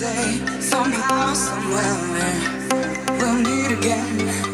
Someday, somehow, somewhere, we'll meet again.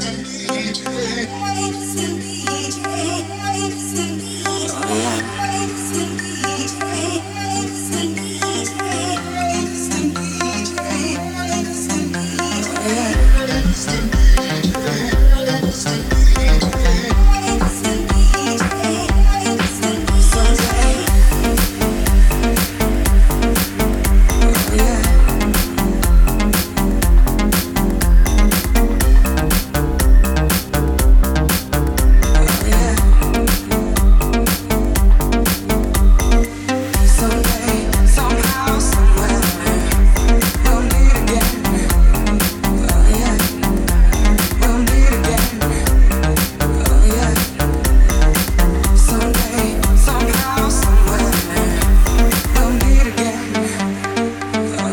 I need you.